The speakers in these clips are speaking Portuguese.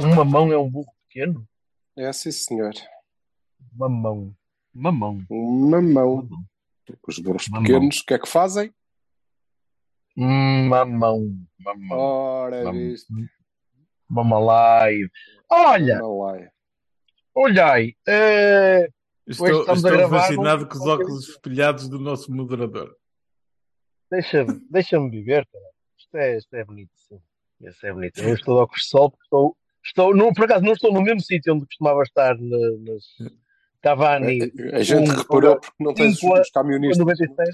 Uma mão é um burro pequeno? É sim, senhor. Uma mão. Uma mão. Uma mão. Os burros Mamão. pequenos, o que é que fazem? Uma mão. Uma mão. Ora, Uma- visto. Uma live. Olha, lá. olhai. eh, Estou, estou gravar fascinado num- com os óculos espelhados do nosso moderador. Deixa-me deixa viver, cara. Isto é, isto é bonito, sim. Isto é bonito. Eu estou de óculos de sol porque estou, estou não, por acaso não estou no mesmo sítio onde costumava estar na- nas Cavani A gente um, reparou porque não tens os, a- os camionistas. 96.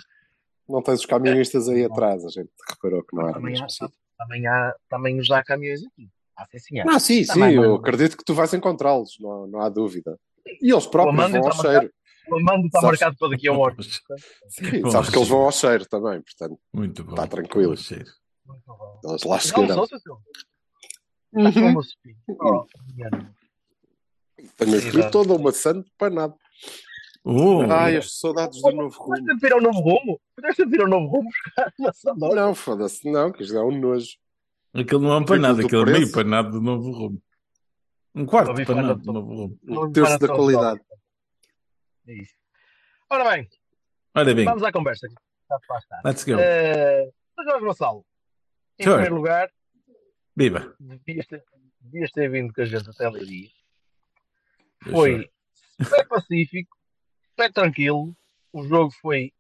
Não tens os camionistas aí atrás. A gente reparou que não era Também há, mesmo também há, também já há caminhões aqui. Ah, sim, senhor. Não, sim, sim, eu mano. acredito que tu vais encontrá-los, não, não há dúvida. E eles próprios vão ao está cheiro. O mando está Sabes- marcado para daqui a um hora. Sim, Bom sabes que eles vão ao cheiro também, portanto, Muito bom. Está tranquilo. Bom cheiro. eles lá Não, seu Silvio. Está como. Oh, nossa. Tenho aqui toda uma santo para nada. Oh, Ai, as saudades do novo rumo. sempre ir ao novo rumo? Vais sempre ir ao novo rumo buscar uma sandola? Não, foda-se, não, que isto é um nojo. aquele não é um panado, do aquele é meio panado do novo rumo. Um quarto de panado de do novo rumo. Um terço da qualidade. É isso. Ora bem, Olha bem, vamos à conversa. let's go. Eh, Mas Jorge Vassalo, em Sure. primeiro lugar, Viva. devias ter, devias ter vindo com a gente até ali. Foi Deixa super pacífico, super tranquilo. O jogo foi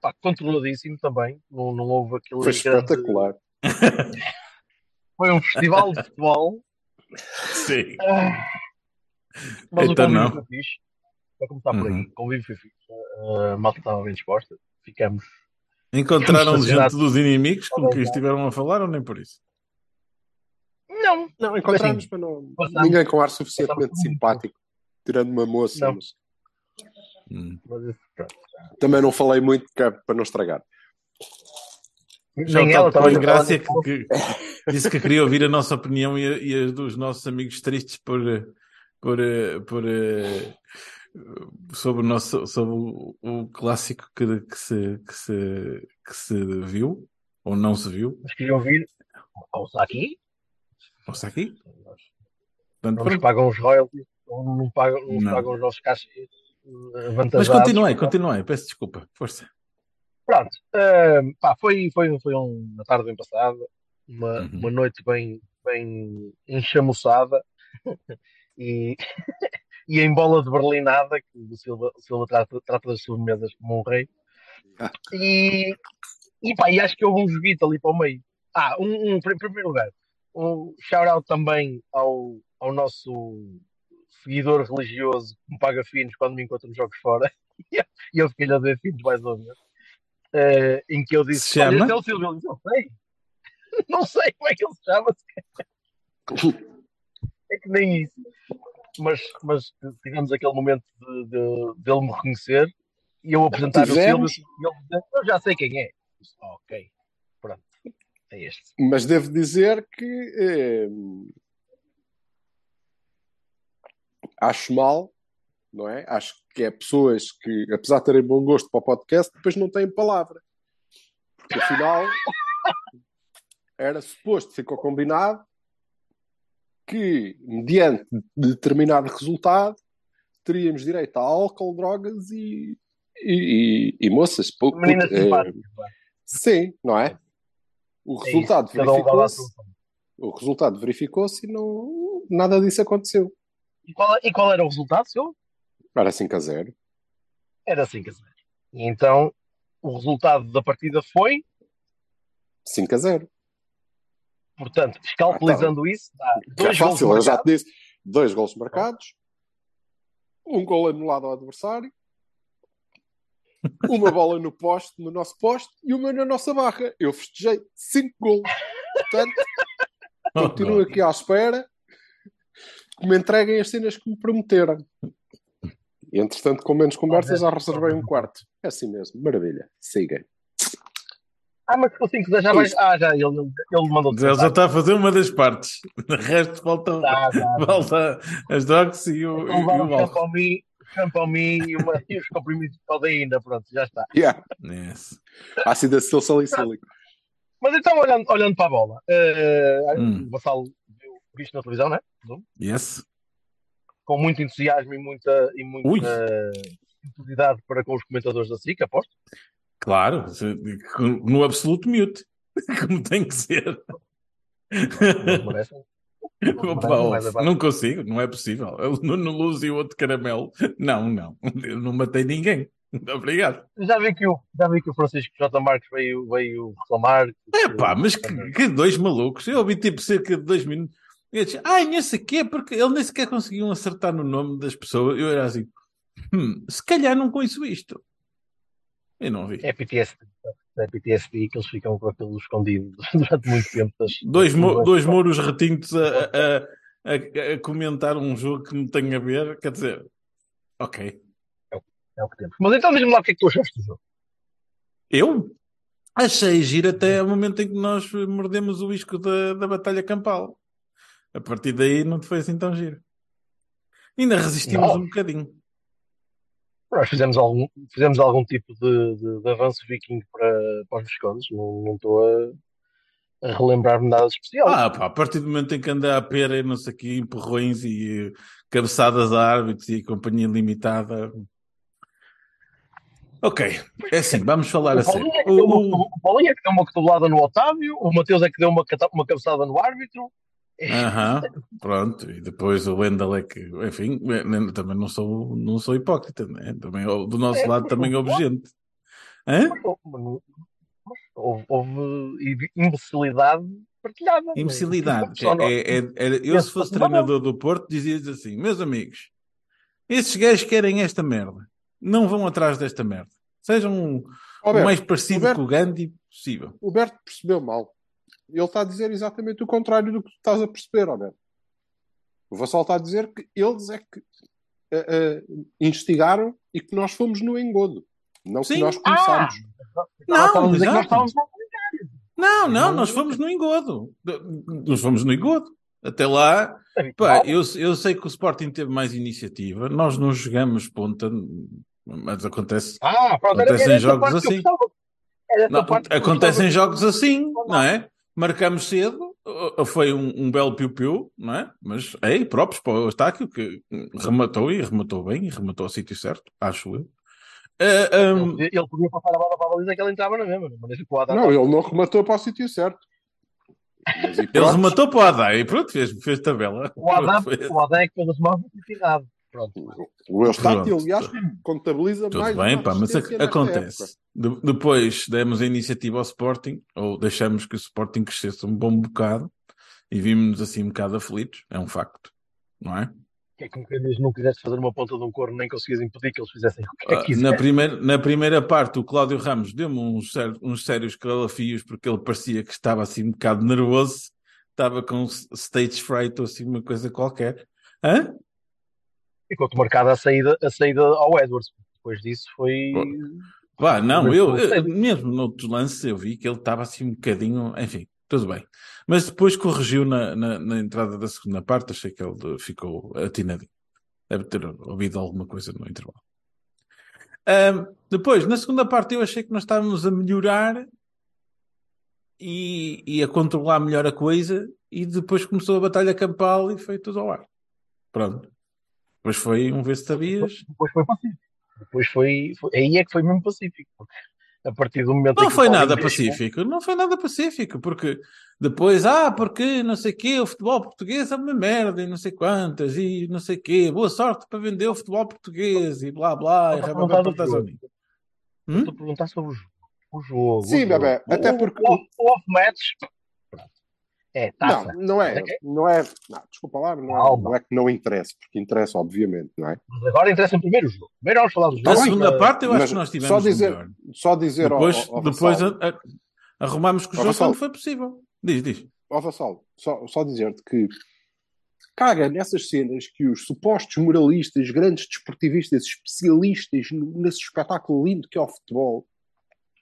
pá, controladíssimo também. Não, não houve aquele. Foi grande- espetacular. Foi um festival de futebol. Sim. Ah, Mas Então o convívio não. foi fixe. Para começar por aí, Uhum. o convívio foi fixe. Ah, a malta estava bem disposta. Ficamos. Encontraram Ficamos gente dos inimigos com quem estiveram a falar ou nem por isso? Não, Não, encontramos, Assim, mas não. passamos- Ninguém com ar suficientemente simpático, tirando uma moça. Não. mas Hum. Também não falei muito que é para não estragar. Já Nem ela estava em a graça falar que, que disse que queria ouvir a nossa opinião e a, e a dos nossos amigos tristes por, por, por, sobre o nosso sobre o, o clássico que, que, se, que, se, que se viu ou não se viu. Mas queria ouvir. Ouça aqui. Ouça aqui. Portanto, Não nos pagam os royalties. Não, não pagam, não nos Não. pagam os nossos cachês. eh, Mas Avantajados. continuei, continuei. Peço desculpa. Força. Pronto, ah, pá, foi, foi, foi uma tarde bem passada, uma, Uhum. uma noite bem, bem enchamuçada e, e em bola de berlinada, que o Silva, o Silva trata, trata das sobremesas como um rei. E, e, pá, e acho que houve um joguito ali para o meio. Ah, um, um, em primeiro lugar, um shout-out também ao, ao nosso seguidor religioso que me paga finos quando me encontra nos jogos fora. E eu- fiquei-lhe a ver finos mais ou menos. Eh, em que eu disse: Se chama? é o Silvio. Ele disse: Não sei. Não sei como é que ele se chama. É que nem isso. Mas, mas tivemos aquele momento de, de, dele me reconhecer e eu apresentar o Silvio e ele dizer: Eu já sei quem é. Disse, "Ah, ok. É este. Mas devo dizer que eh, acho mal, não é? Acho que é pessoas que, apesar de terem bom gosto para o podcast, depois não têm palavra. Porque afinal era suposto, ficou combinado que, mediante determinado resultado, teríamos direito a álcool, drogas e, e, e- e moças. Pu- Menina pu- eh, simpática. pá. Sim, não é? O É resultado um a verificou-se. O resultado verificou-se e não, nada disso aconteceu. E qual, e qual era o resultado, Silvio? Era 5 a 0. Era 5 a 0. E então o resultado da partida foi, 5 a 0. portanto, calculizando isso, dá é dois gols fácil, eu já marcados. te disse. Dois gols marcados, um gol anulado ao adversário, uma bola no poste, no nosso poste, e uma na nossa barra. Eu festejei 5 gols. Portanto, continuo aqui à espera que me entreguem as cenas que me prometeram. E, entretanto, com menos conversas, já reservei um quarto. É assim mesmo. Maravilha. Siga. Ah, mas assim que já vai. Ah, já, ele, ele, mandou Ele já está a fazer uma das partes. O resto falta, Tá, tá. falta as drogas e o, e, Então e o álcool. Campomi e, uma, e os comprimidos de codeína, pronto, já está. Yeah. Yes. Ácido acetil salicílico. Mas então, olhando, olhando para a bola, eh, Hum. o Vassalo viu isto na televisão, né? Yes. Com muito entusiasmo e muita, e muita entusiasmo para com os comentadores da SIC, aposto. Claro, no absoluto mute, como tem que ser. Não merecem. Opa, Não, não consigo, não é possível. Eu, Nuno Luz e o outro caramelo. Não, não. Eu não matei ninguém. Obrigado. Já vi que o, já vi que o Francisco J. Marques veio, veio reclamar. É pá, mas que, que dois malucos. Eu ouvi tipo cerca de dois minutos. E eu disse, ai, nem sei quê, porque ele nem sequer conseguiam acertar no nome das pessoas. Eu era assim, hum, se calhar não conheço isto. Eu não vi. É PTSD. É PTSD que eles ficam com aquilo escondido durante muito tempo. Das, Dois, mo- dois mouros retintos a, a, a- a comentar um jogo que não tem a ver. Quer dizer, ok. É o que temos. Mas então diz-me lá o que é que tu achaste do jogo. Eu achei giro até o momento em que nós mordemos o isco da, da batalha campal. A partir daí não foi assim tão giro. Ainda resistimos Não. um bocadinho. Nós fizemos algum, fizemos algum tipo de, de, de avanço viking para, para os Viscondes. Não estou a, a relembrar-me nada especial. Ah, pá, a partir do momento em que anda a pera e não sei o quê, empurrões e eh, cabeçadas a árbitros e companhia limitada. Ok, é assim, vamos falar a o. Paulinho é que deu uma, O- o- o Paulinho é que deu uma cotovelada no Otávio, o Mateus é que deu uma, uma cabeçada no árbitro. Aham, pronto, e depois o Wendel é que, enfim, eh, também não sou, não sou hipócrita, né? Também, do nosso É, lado também não houve gente. Hã? Houve, houve imbecilidade partilhada. não é? Imbecilidade. É, é- é- eu, se fosse treinador do Porto, dizia-lhes assim: meus amigos, esses gajos querem esta merda, não vão atrás desta merda. Sejam o mais parecido Alberto. com o Gandhi possível. O Berto percebeu mal. Ele está a dizer exatamente o contrário do que tu estás a perceber, Alberto. O Vassal está a dizer que eles é que eh, eh, instigaram e que nós fomos no engodo. Não Sim. que nós começámos. Não, Estava a dizer que nós exato. estávamos lá. Não, não, nós fomos no engodo. Nós fomos no engodo. Até lá, pá, eu, eu sei que o Sporting teve mais iniciativa, nós não jogamos ponta, mas acontece. Ah, era essa jogos assim. Não, acontecem gostava. jogos assim, não é? Marcamos cedo, uh, foi um, um belo piu-piu, não é? Mas, ei, próprios para o Estáquio, que rematou e rematou bem, e rematou ao sítio certo, acho eu. Uh, um, Ele, ele podia passar a bola para a baliza que ele entrava na mesma. Mas o Adam Não, ele não rematou para o sítio certo. Mas, ele rematou para o Adai e pronto, fez, fez tabela. O Adam, Foi- o Adam é que fez as mãos de necessidade. Pronto. O Eustáquio, aliás, contabiliza Tudo mais bem, uma pá, mas nesta acontece. De- depois demos a iniciativa ao Sporting, ou deixamos que o Sporting crescesse um bom bocado, e vimos-nos assim um bocado aflitos, é um facto, não é? Que é como quem diz, não quiseste fazer uma ponta de um corno, nem conseguias impedir que eles fizessem o que é Ah, que quisessem. na, primeira, na primeira parte, o Cláudio Ramos deu-me uns, uns sérios calafios porque ele parecia que estava assim um bocado nervoso, estava com stage fright ou assim uma coisa qualquer. Hã? Ficou-te marcada a saída, a saída ao Edwards. Depois disso foi. Pá, não, eu, eu- mesmo noutros lances eu vi que ele estava assim um bocadinho, enfim, tudo bem. Mas depois corrigiu na, na, na entrada da segunda parte, achei que ele ficou atinadinho. Deve ter ouvido alguma coisa no intervalo. Ahm, depois, na segunda parte, eu achei que nós estávamos a melhorar e, e a controlar melhor a coisa, e depois começou a batalha campal e foi tudo ao ar. Pronto. Depois foi um ver se sabias. Depois foi pacífico. Depois foi, foi- Aí é que foi mesmo pacífico. A partir do momento Não o foi nada deixou- pacífico, não foi nada pacífico, porque depois, ah, porque não sei quê, o futebol português é uma merda e não sei quantas, e não sei quê, boa sorte para vender o futebol português e blá blá, e Estou a perguntar jogo. Hum? Estou a perguntar sobre o jogo. O jogo. Sim, o jogo. bebé, até O- porque- O, o off-match. É taça. Não, não é. Não é. Não, desculpa lá, não é, não é que não interessa, porque interessa, obviamente, não é? Mas agora interessa primeiro o jogo. Primeiro vamos falar do jogo. A segunda parte eu acho que nós tivemos só dizer, melhor. só dizer Depois, ao, ao depois a- a- arrumámos com o jogo quando foi possível. Diz, diz. ó, Vassalo, só, só dizer-te que caga nessas cenas que os supostos moralistas, grandes desportivistas, especialistas no- nesse espetáculo lindo que é o futebol,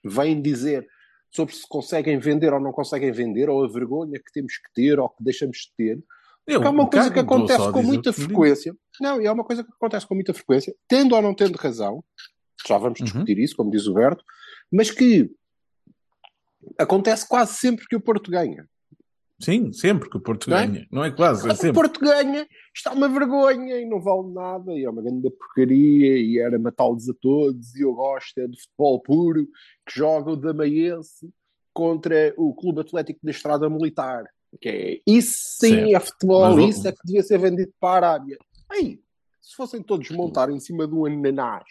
vêm dizer sobre se conseguem vender ou não conseguem vender, ou a vergonha que temos que ter ou que deixamos de ter. Eu, é uma coisa que acontece com muita frequência. Não, e é uma coisa que acontece com muita frequência, tendo ou não tendo razão, já vamos Uhum. discutir isso, como diz o Berto, mas que acontece quase sempre que o Porto ganha. Sim, sempre que o Porto Não é? ganha. Não é quase, é Quando o sempre. Porto ganha, está uma vergonha e não vale nada, e é uma grande porcaria, e era matá-los a todos, e eu gosto é de futebol puro, que joga o Damaense contra o Clube Atlético da Estrada Militar. Que é, isso sim Certo. é futebol, Mas isso é que devia ser vendido para a Arábia. Aí, se fossem todos montar em cima de um ananás,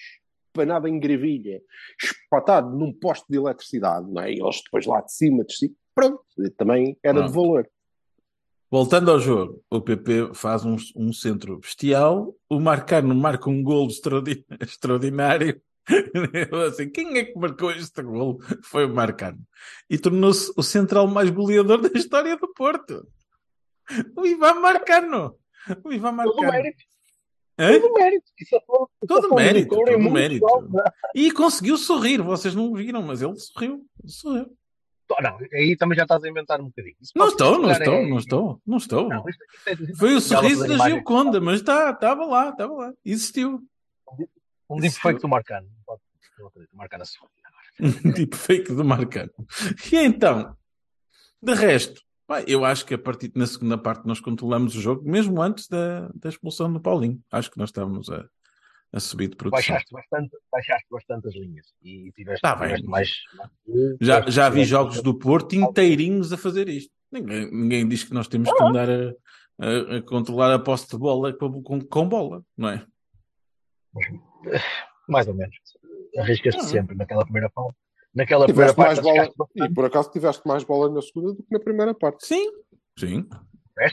panado em gravilha, espatado num poste de eletricidade, não é? E eles depois lá de cima, de cima, pronto, também era de Pronto. valor. Voltando ao jogo, o PP faz um, um centro bestial, o Marcano marca um golo extraordi- extraordinário. Assim, quem é que marcou este golo? Foi o Marcano. E tornou-se o central mais goleador da história do Porto. O Ivan Marcano. O Ivan Todo Marcano. mérito. Todo mérito. Isso é todo, é Todo todo mérito, é todo mérito. bom, não é? E conseguiu sorrir, vocês não viram, mas ele sorriu. sorriu. Não, aí também já estás a inventar um bocadinho. Não estou, não estou, é- não estou, não estou. Não, isto é- Foi o sorriso da. Gioconda, mas estava lá, estava lá. Existiu. Um deepfake do Marcano. Marcano. Um tipo fake do Marcano. E então, de resto, pá, eu acho que a partir na segunda parte nós controlamos o jogo, mesmo antes da, da expulsão do Paulinho. Acho que nós estávamos a, a subir de produção. Baixaste bastante, baixaste bastante as linhas e tiveste, Tá bem. tiveste mais. Já, já vi jogos do Porto inteirinhos a fazer isto. Ninguém, ninguém diz que nós temos que andar a, a- a controlar a posse de bola com, com, com bola, não é? Mais ou menos. Arriscas-te Ah. sempre naquela primeira parte. Naquela primeira Tiveste parte, bola, e por acaso tiveste mais bola na segunda do que na primeira parte. Sim, sim.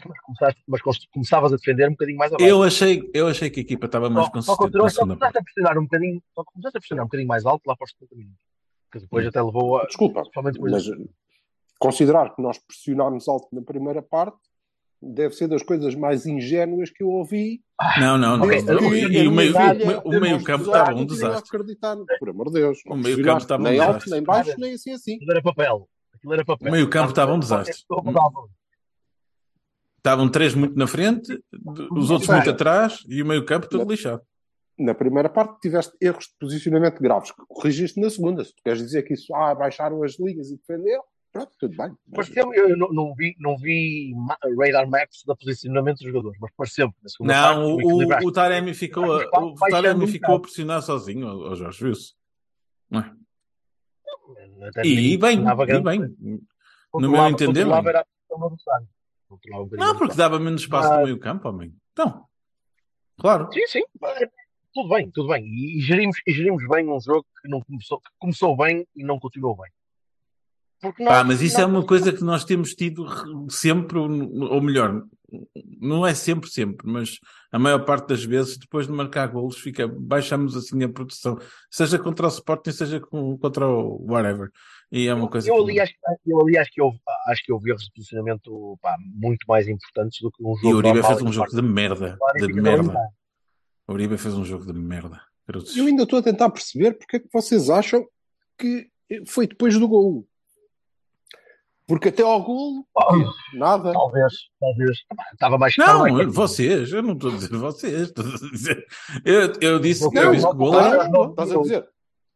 Mas começaste, mas começavas a defender um bocadinho mais abaixo. Eu achei, eu achei que a equipa estava mais Só, só, consistente só parte. começaste a pressionar um bocadinho, só começaste a pressionar um bocadinho mais alto lá para os 70 minutos. Que depois Hum. até levou a. Desculpa, mas eh, considerar que nós pressionámos alto na primeira parte deve ser das coisas mais ingênuas que eu ouvi. Não, não, não. E, e o meio, eu- o meio- o meio campo estava um desastre. Acreditar, por amor de Deus. O meio campo estava um nem alto, desastre. nem baixo, nem assim assim. Aquilo era papel. Aquilo era papel. O meio campo estava um desastre. Estavam três muito na frente, os outros muito atrás e o meio campo todo lixado. Na primeira parte tiveste erros de posicionamento graves que corrigiste na segunda. Se tu queres dizer que isso, ah, baixaram as linhas e defenderam, pronto, tudo bem. Mas, Pareceu, eu não, não vi, não vi radar maps do posicionamento dos jogadores, mas pareceu na segunda parte. Não, tu o, o, o Taremi ficou a, o Taremi ficou a pressionar sozinho, ao Jorge, viu-se? Não é? E, bem, e bem. No meu entender, bem. era a Não, porque dava menos espaço no Mas- meio campo, homem. Então, claro. Sim, sim. Tudo bem, tudo bem. E, e gerimos, e gerimos bem um jogo que, não começou, que começou bem e não continuou bem. Nós- Pá, mas isso é uma coisa que nós temos tido re- sempre, ou melhor, não é sempre, sempre, mas a maior parte das vezes, depois de marcar golos, fica, baixamos assim a produção, seja contra o Sporting, seja com- contra o whatever. E é uma coisa eu, que- ali acho, eu ali acho que houve, acho que houve erros de posicionamento pá, muito mais importantes do que um jogo E o Uribe fez um que jogo de merda, de merda. O Uribe fez um jogo de merda. Eu ainda estou a tentar perceber porque é que vocês acham que foi depois do gol. Porque até ao gol, nada. Talvez, talvez. Estava mais estava mais Não, vocês, eu não estou a dizer vocês, estou a dizer. Eu, eu disse, Não, eu disse que o gol Ah, era. não, estás a dizer.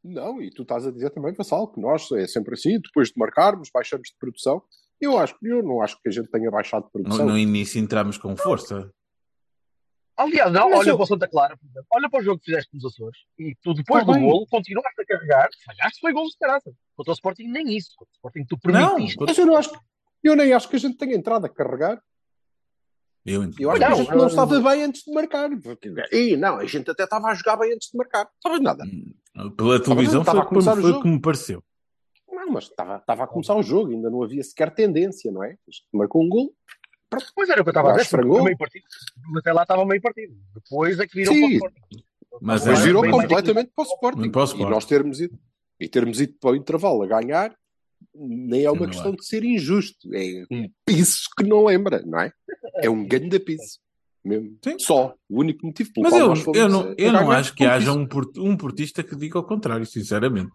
Não, e tu estás a dizer também, Vassal, que nós é sempre assim, depois de marcarmos, baixamos de produção. Eu acho eu não acho que a gente tenha baixado de No, produção. no início entramos com força. Aliás, não, Mas olha eu- para o Santa Clara, por exemplo. olha para o jogo que fizeste nos Açores e tu depois Tá do bem. golo continuaste a carregar, falhaste, foi golo de caraça. Contra o Sporting, nem isso. Contra o Sporting, tu Não, permitiste. Mas eu não acho eu nem acho que a gente tenha entrado a carregar. eu, Eu acho Não, que a gente não não- estava bem antes de marcar. E não, a gente até estava a jogar bem antes de marcar. Estava nada. pela televisão Estava foi, a começar o como, foi jogo. como me pareceu. Não, mas estava, estava a começar o jogo, ainda não havia sequer tendência, não é? Marcou um gol. Pois era o que eu estava a esfrangou. foi meio partido. Até lá estava meio partido. Depois é que viram Sim. para o Sporting. Mas Mas é- virou completamente para o Sporting. Para o E Sporting. nós termos ido, e termos ido para o intervalo a ganhar, nem é uma Não questão é. de ser injusto. É um piso que não lembra, não é? É um grande piso. Mesmo. Sim. Só. O único motivo pelo Mas qual eu, nós fomos eu a- não, eu não ganhar acho que um haja um, port- um portista que diga o contrário, sinceramente.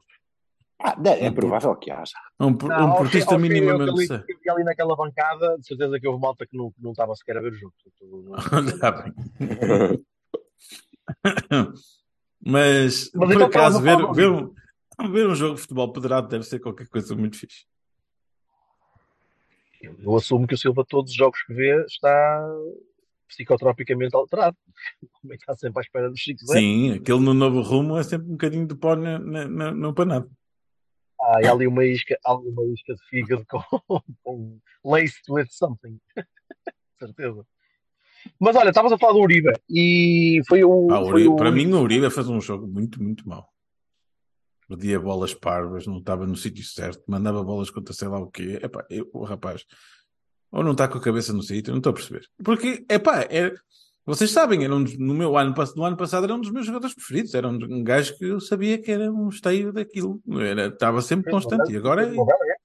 Ah, é provável que haja. Um, Não, um portista ao fim, eu minimamente. que ali- naquela bancada, de certeza que houve malta que não, não estava sequer a ver o jogo. Olha bem. Mas, Mas por então acaso, ver, ver, do um, ver um jogo de futebol pedrado deve ser qualquer coisa muito fixe. Eu, eu assumo que o Silva, todos os jogos que vê, está psicotropicamente alterado. Como é que está sempre à espera dos 5 Sim, aquele no novo rumo é sempre um bocadinho de pó na, na, na- no panado. Ah, e ali uma isca, ali uma isca de fígado com, com laced with something. Certeza. Mas olha, estavas a falar do Uribe e foi o. Ah, foi Uribe- o para mim, o Uribe fez um jogo muito, muito mau. Perdia bolas parvas, não estava no sítio certo, mandava bolas contra sei lá o quê. Epá, eu, o rapaz, ou não está com a cabeça no sítio, não estou a perceber. Porque, epá, é, vocês sabem, era um dos- no meu ano, no ano passado era um dos meus jogadores preferidos. Era um, um gajo que eu sabia que era um esteio daquilo. Era, estava sempre constante. E agora é. Fez uma bela época.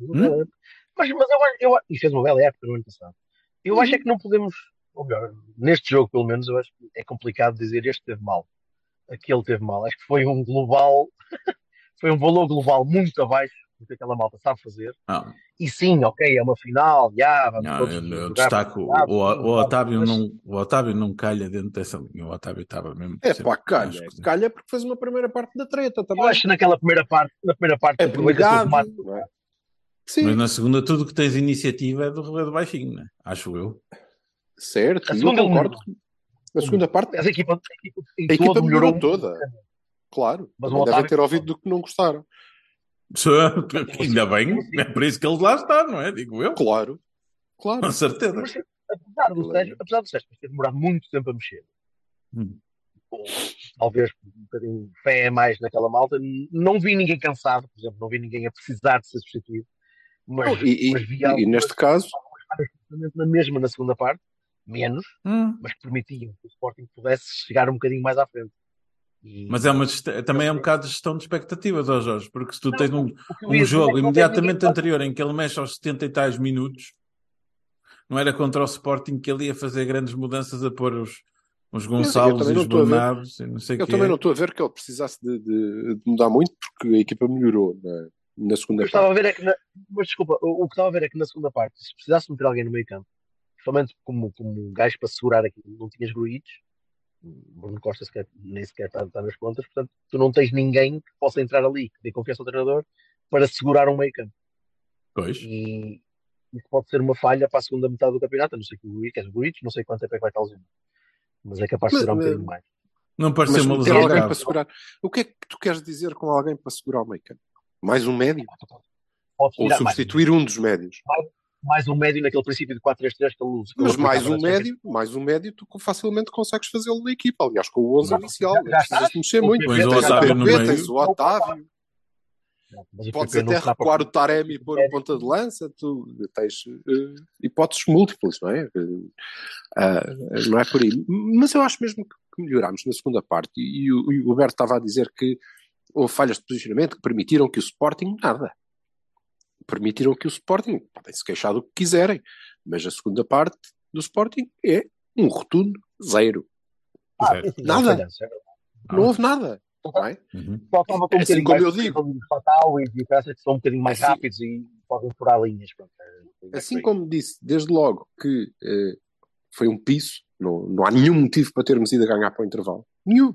Época. Mas, mas eu, eu, e fez uma bela época no ano passado. Eu acho é que não podemos, ou melhor, neste jogo pelo menos, eu acho que é complicado dizer este teve mal, aquele teve mal. Acho que foi um global, foi um valor global muito abaixo do que aquela malta sabe fazer. Não, E sim, ok, é uma final, já, vamos não, todos eu, eu destaco. O, o, o Otávio mas- não, o Otávio não calha dentro dessa linha. O Otávio estava mesmo. É pá, calha. acho Calha porque fez uma primeira parte da treta Eu também. acho que naquela primeira parte, na primeira parte, É o remate. não é? Sim, Mas na segunda, tudo que tens iniciativa é do relevo baixinho, né? acho eu. certo. A Eu segunda concordo. Na segunda parte, Mas a equipa, a equipa, a melhorou melhorou toda. Claro. Mas o devem ter ouvido do que não gostaram. Ainda bem, é por isso que ele lá está, não é? Digo eu. Claro. Claro. Com certeza. Mas, apesar do Sérgio, apesar do Sérgio ter demorado muito tempo a mexer, Hum. ou talvez um bocadinho fé a mais naquela malta, não vi ninguém cansado, por exemplo, não vi ninguém a precisar de ser substituído. Mas, e, e- mas vi e algumas neste caso, na mesma na segunda parte, menos, Hum. mas que permitiam que o Sporting pudesse chegar um bocadinho mais à frente. E- Mas é uma, gest- também é um bocado de gestão de expectativas, ó Jorge, porque se tu Não, tens um, um é jogo teve imediatamente anterior em que ele mexe aos 70 e tais minutos, não era contra o Sporting que ele ia fazer grandes mudanças a pôr os, os Gonçalves e os. Bernardos e não sei o eu também não estou a ver que ele precisasse de, de- de mudar muito, porque a equipa melhorou na, na segunda eu estava parte. a ver é que, na- mas desculpa, o, o que estava a ver é que na segunda parte, se precisasse meter alguém no meio campo, somente como, como um gajo para segurar aqui, não tinhas Gruites, Bruno Costa sequer, nem sequer está, está nas contas, portanto, tu não tens ninguém que possa entrar ali, que dê confiança ao treinador, para segurar um meio campo. Pois. E isso pode ser uma falha para a segunda metade do campeonato, não sei que o Gruites, não sei quanto tempo é que vai estar lesionado, mas é capaz de segurar um mas- bocadinho mais. Não pareceu Mas uma lesão alguém grave. para segurar. O que é que tu queres dizer com alguém para segurar o meio campo? Mais um médio? Pode Ou tirar mais, substituir um dos médios? mais um médio naquele princípio de 4-3-3 que ele usa. Mas mais um médio, mais um médio, tu facilmente consegues fazê-lo na equipa. Aliás, com o 11 Já- inicial, já- não já precisas mexer muito. Pões o Tens Otávio no PP, meio. tens o Otávio, podes até recuar o Taremi e pôr um ponta de lança, tu tens eh, hipóteses múltiplas, não é? Eh, ah, não é por aí. Mas eu acho mesmo que melhorámos na segunda parte. E, o, e o Roberto estava a dizer que houve falhas de posicionamento que permitiram que o Sporting nada. Permitiram que o Sporting, podem se queixar do que quiserem, mas a segunda parte do Sporting é um rotundo zero. Ah, não Nada. é. Não houve nada. Não é? Uhum. Faltava com um É assim como mais eu digo. fatal e que são um bocadinho mais Assim- rápidos e podem furar linhas. Pronto, é- Assim é- como disse desde logo que eh, foi um piso, não, não há nenhum motivo para termos ido a ganhar para o intervalo. Nenhum.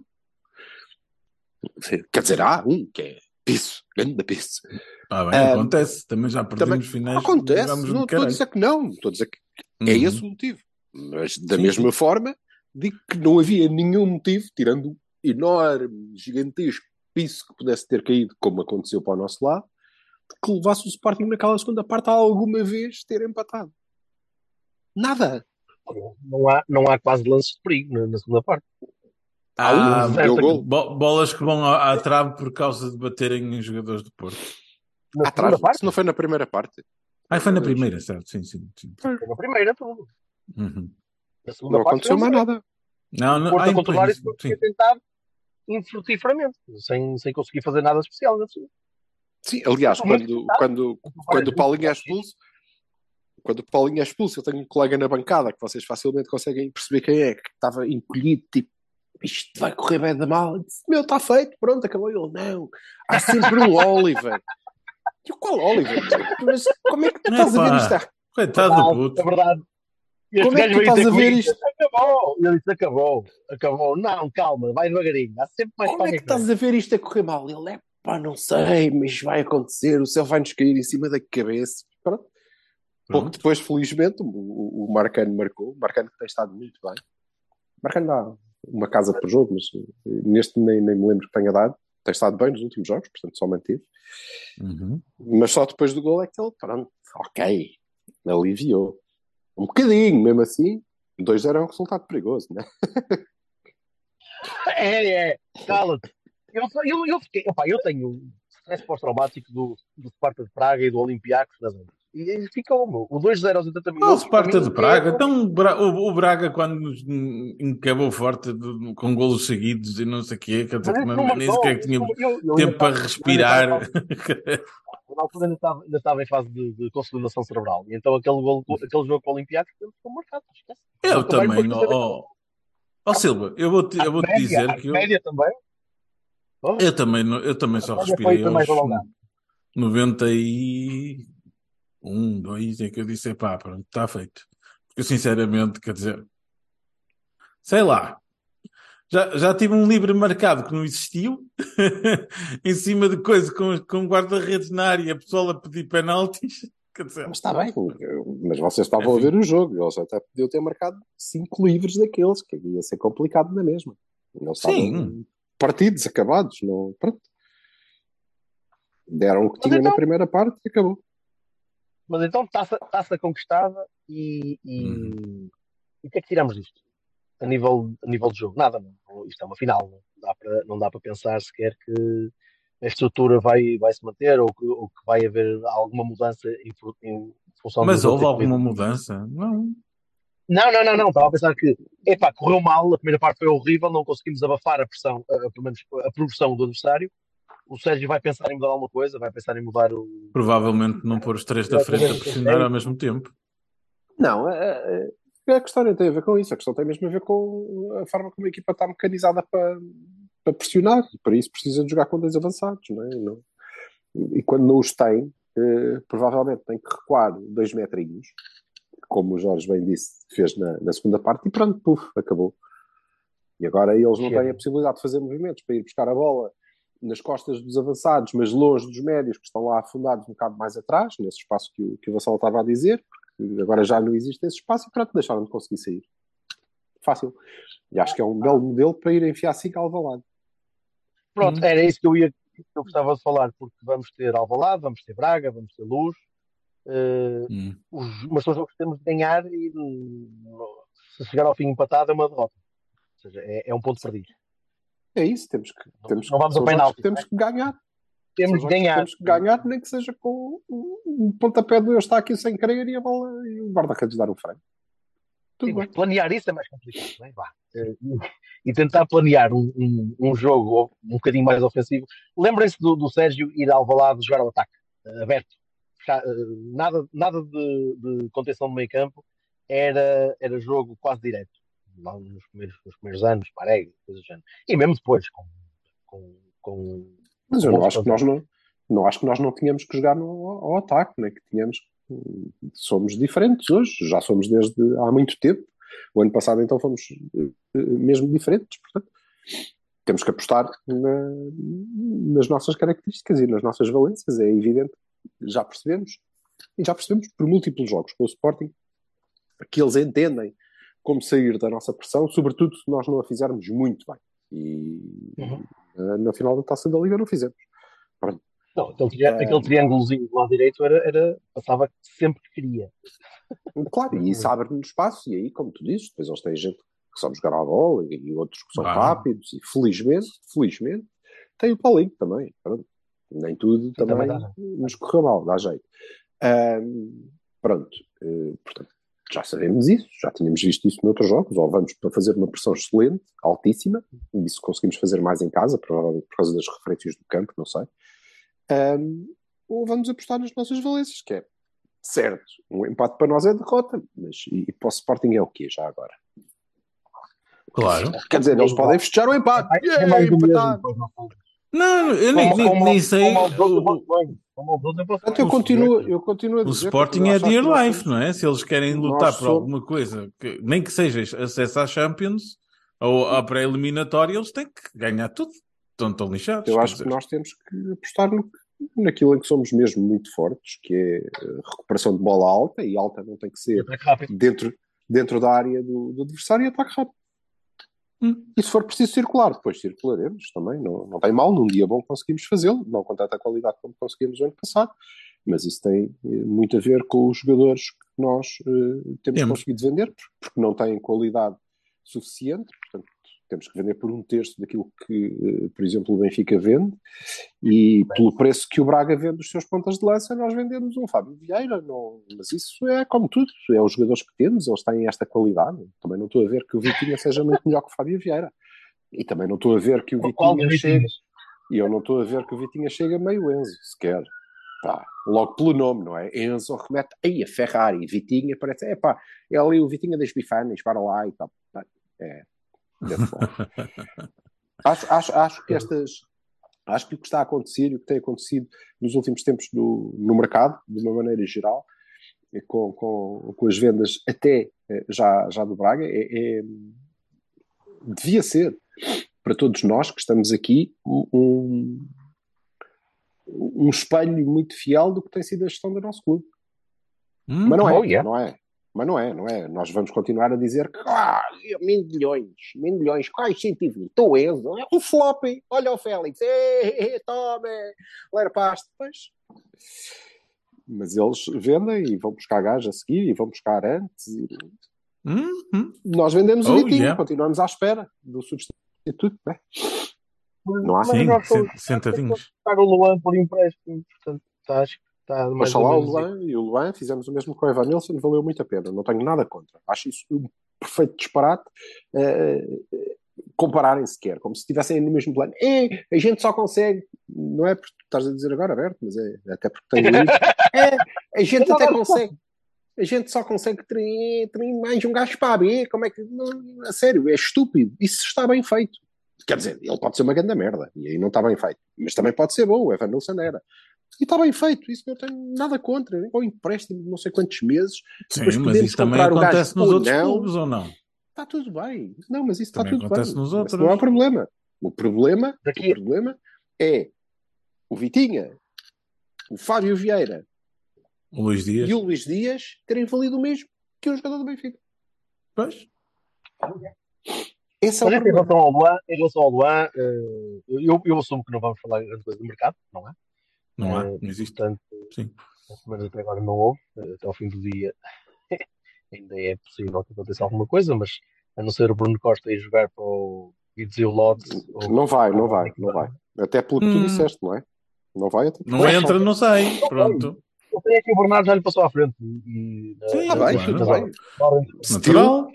Quer dizer, há um que é piso, grande piso. Ah, bem, Ah, acontece. Também já Também perdemos finais. acontece, não estou a dizer que não, estou a dizer que é Uhum. esse o motivo. Mas da Sim, mesma forma, digo que não havia nenhum motivo, tirando o enorme, gigantesco piso que pudesse ter caído, como aconteceu para o nosso lado, que levasse o Sporting naquela segunda parte a alguma vez ter empatado. Nada. não, há, não há quase lances de perigo na, na segunda parte. Ah, um, deu gol. bo- bolas que vão à, à trave por causa de baterem em jogadores do Porto. Na Atrás, segunda parte? se não foi na primeira parte. Ah, foi na primeira, certo? Sim, sim. sim. Foi na primeira, tudo. Uhum. Na segunda Não parte, aconteceu mais nada. Não, não, Porto ah, a controlar isso porque tentado infrutíferamente, sem, sem conseguir fazer nada especial. Não sei. Sim, aliás, quando, quando, quando o Paulinho é expulso, quando o Paulinho é expulso, eu tenho um colega na bancada que vocês facilmente conseguem perceber quem é, que estava encolhido, tipo, isto vai correr bem da mal. Eu disse, Meu, está feito, pronto, acabou. Ele, não, há sempre um Oliver. E o qual Oliver? Mas como é que tu Não, estás a ver isto? Coitado do puto. É verdade. E Como é que tu estás a ver comigo, isto? Acabou. Ele disse: acabou, acabou. Não, calma, vai devagarinho. Há sempre mais Como é que qualquer estás a ver isto a correr mal? Ele é pá, não sei, mas vai acontecer, o céu vai-nos cair em cima da cabeça. Pronto. Pouco Pronto. depois, felizmente, o, o, Marcano marcou. O Marcano que tem estado muito bem. Marcano dá uma casa por jogo, mas eh, neste nem, nem me lembro que tenha dado. Tem estado bem nos últimos jogos, portanto só manteve. Uhum. Mas só depois do gol é que ele, pronto, ok, aliviou. Um bocadinho, mesmo assim. 2-0 é um resultado perigoso, né? É, é, cala-te. Eu, eu, eu, fiquei, opá, eu tenho stress pós-traumático do, do Sparta de Praga e do Olympiacos. Né? E e ficou, meu. O 2-0 aos 80 Ah, o minutos. Sparta para de Praga. é- Então, o Bra- o, o Braga, quando nos acabou forte com golos seguidos e não sei o quê, quer dizer, não nem sequer tinha não- tempo para respirar. Na altura ainda estava, ainda estava em fase de, de consolidação cerebral. E então aquele, gol, aquele jogo com o Olympiacos ficou marcado. Esquece. Eu também, ó ó Silva, eu vou-te eu vou dizer que eu, média também. Oh, eu também, não- eu também só respirei foi mais aos 91, 2, é que eu disse, pá, pronto, está feito. Porque sinceramente, quer dizer, sei lá, já, já tive um livre marcado que não existiu, em cima de coisa com, com guarda-redes na área, a pessoa a pedir penaltis, quer dizer, Mas está bem, mas vocês estavam a ver o jogo, eles até podiam ter marcado cinco livros daqueles, que ia ser complicado na mesma. Eles Sim. partidos, acabados, não, pronto. Deram o que Mas tinham na então- primeira parte e acabou. Mas então taça, taça conquistada e, e, Uhum. e o que é que tiramos disto? A nível, a nível de jogo? Nada, não. Isto é uma final. Não dá para, não dá para pensar sequer que a estrutura vai, vai se manter ou que, ou que vai haver alguma mudança em, em função mas houve alguma mudança? Não. Não, não, não, não. Estava a pensar que, epá, correu mal, a primeira parte foi horrível, não conseguimos abafar a pressão, a, pelo menos a progressão do adversário. O Sérgio vai pensar em mudar alguma coisa, vai pensar em mudar o. Provavelmente não pôr os três da frente a pressionar ao mesmo tempo. Não, a, a, a questão não tem a ver com isso, a questão tem mesmo a ver com a forma como a equipa está mecanizada para, para pressionar, e para isso precisa de jogar com dois avançados, não é? Não- E quando não os tem, eh, provavelmente tem que recuar dois metrinhos, como o Jorge bem disse, fez na, na segunda parte, e pronto, puf, acabou. E agora eles não têm a possibilidade de fazer movimentos para ir buscar a bola nas costas dos avançados, mas longe dos médios que estão lá afundados um bocado mais atrás, nesse espaço que o, que o Vassal estava a dizer, porque agora já não existe esse espaço e pronto, deixaram de conseguir sair. Fácil. E acho que é um belo modelo para ir enfiar cinco ao lado. Pronto, Hum. era isso que eu ia que eu gostava de falar, porque vamos ter Alvalade, vamos ter Braga, vamos ter Luz, eh, Hum. os, mas são jogos que temos de ganhar e se chegar ao fim empatado é uma derrota. Ou seja, é, é um ponto perdido. É isso, temos que, temos, não vamos ao penalti, temos que ganhar. Temos que ganhar. Temos que ganhar, nem que seja com um pontapé de eu estar aqui sem querer e a bola e o guarda-redes dar um frango. Tudo Sim, bem. planear isso é mais complicado, não é? Vá. Eh, E, tentar planear um, um, um jogo um bocadinho mais ofensivo. Lembrem-se do, do Sérgio ir ao Alvalade jogar ao ataque, eh, aberto. Eh, Nada, nada de, de contenção do meio campo. Era, era jogo quase direto. Lá nos primeiros, nos primeiros anos, Marega, coisas do género. E mesmo depois, com, com, com Mas eu não acho que nós não, não acho que nós não tínhamos que jogar no, ao ataque, né? que tínhamos somos diferentes hoje, já somos desde há muito tempo. O ano passado então fomos eh, mesmo diferentes, portanto temos que apostar na- nas nossas características e nas nossas valências, é evidente, já percebemos, e já percebemos por múltiplos jogos com o Sporting que eles entendem como sair da nossa pressão, sobretudo se nós não a fizermos muito bem. E Uhum. na final da Taça da Liga não fizemos. Pronto. Não, aquele, tri- aquele triângulozinho do lado direito era, era, passava sempre que queria. Claro, e isso abre-nos espaço, e aí, como tu dizes, depois eles têm gente que sabe jogar à bola e outros que são Ah. rápidos, e felizmente, felizmente, tem o Paulinho também. Pronto. Nem tudo também, também nos correu mal, dá jeito. Pronto, eh, portanto, já sabemos isso, já tínhamos visto isso noutros jogos, ou vamos para fazer uma pressão excelente, altíssima, e isso conseguimos fazer mais em casa, provavelmente por causa das referências do campo, não sei. Ahm, ou vamos apostar nas nossas valências, que é certo, um empate para nós é derrota, mas e, e para o Sporting é o quê já agora? Claro. Quer dizer, eles podem festejar o empate. É Yeah, empatado. pois não eu nem, nem, nem sei. Doze, eu Portanto, continuo, eu continuo a O dizer. Sporting continuo a é dear life, não é? Se eles querem lutar por somos- alguma coisa, que, nem que seja acesso à Champions ou à pré-eliminatória, eles têm que ganhar tudo. Estão tão lixados. Eu acho que nós temos que apostar no, naquilo em que somos mesmo muito fortes, que é a recuperação de bola alta, e alta não tem que ser Ataque rápido. dentro, dentro da área do, do adversário e ataque rápido. Hum. E se for preciso circular, depois circularemos também. Não, não tem mal, num dia bom conseguimos fazê-lo, não com tanta qualidade como conseguimos o ano passado, mas isso tem eh, muito a ver com os jogadores que nós eh, temos Temos. conseguido vender, por- porque não têm qualidade suficiente, portanto temos que vender por um terço daquilo que, eh, por exemplo, o Benfica vende, e pelo preço que o Braga vende os seus pontas de lança, nós vendemos um Fábio Vieira, não- mas isso é como tudo, é os jogadores que temos, eles têm esta qualidade, também não estou a ver que o Vitinha seja muito melhor que o Fábio Vieira, e também não estou a ver que o Vitinha chegue, e eu não estou a ver que o Vitinha chega meio Enzo, sequer. Pá, logo pelo nome, não é? Enzo remete, aí a Ferrari, Vitinha, parece, é pá, é ali o Vitinha das bifanas, para lá e tal. É. acho, acho, acho que estas, acho que o que está a acontecer e o que tem acontecido nos últimos tempos no, no mercado, de uma maneira geral, e com, com, com as vendas até eh, já, já do Braga, é, é- devia ser para todos nós que estamos aqui um, um espelho muito fiel do que tem sido a gestão do nosso clube. Hum, Mas não é, Oh, yeah. não é. Mas não é, não é. Nós vamos continuar a dizer que ah, mendilhões, mendilhões, quais 120? Estou Enzo, é um flop, olha o Félix, tome, lera pasto, pois. Mas eles vendem e vão buscar gás a seguir e vão buscar antes. e hum, hum. Nós vendemos Oh, o Vitinho, yeah. continuamos à espera do substituto. Né? Não há Mas Sim, nós sentadinhos. Pagar o Luan por empréstimo, portanto, acho que está mais Mas ou lá o Luan e o Luan fizemos o mesmo com o Evan Nilsson, valeu muito a pena. Não tenho nada contra. Acho isso um perfeito disparate. eh, eh, compararem sequer, como se estivessem no mesmo plano. É, a gente só consegue, não é porque estás a dizer agora aberto, mas é até porque tenho lido. É, a gente até consegue. A gente só consegue ter, ter mais um gajo para a B. Como é que. Não, a sério, é estúpido. Isso está bem feito. Quer dizer, ele pode ser uma grande merda e aí não está bem feito. Mas também pode ser bom. O Evan Nilsson era. E está bem feito. Isso não tenho nada contra. Ou empréstimo de não sei quantos meses. Sim, mas isso também gajo acontece nos ou outros não. clubes ou não? Está tudo bem. Não, mas isso está Também tudo acontece bem. nos outros. não é o problema. O problema, Daqui- o problema é o Vitinha, o Fábio Vieira O Luís Dias. e o Luís Dias terem valido o mesmo que o jogador do Benfica. Pois. Esse é Mas em relação ao Luan, em relação ao Luan eh, eu, eu assumo que não vamos falar grande coisa do mercado, não é? Não há, Eh, não existe. Portanto, Sim. menos até agora não houve. Até ao fim do dia ainda é possível que aconteça alguma coisa, mas a não ser o Bruno Costa ir jogar para o Idzil Lodz. ou- Não vai, não vai, não vai. Até pelo que tu Hum. disseste, não é? Não vai até Não entra, não sai. Pronto. Eu sei que o Bernardo já lhe passou à frente. E, eh, Sim, bem, claro. tudo bem. Natural.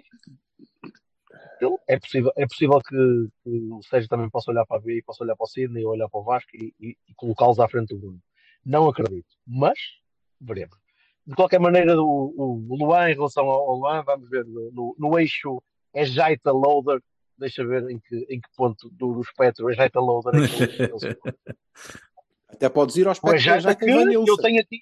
É possível, é possível que, que o Sérgio também possa olhar para a B e possa olhar para o Sidney ou olhar para o Vasco e, e- e colocá-los à frente do Bruno. Não acredito, mas veremos. De qualquer maneira, o, o- Luan, em relação ao, ao Luan, vamos ver no, no eixo é Jaita Loader. Deixa ver em que, em que ponto do, do espectro é Jaita Loader. É que eles- eles- Até podes ir aos o pés Ejaita já que Van eu tenho aqui.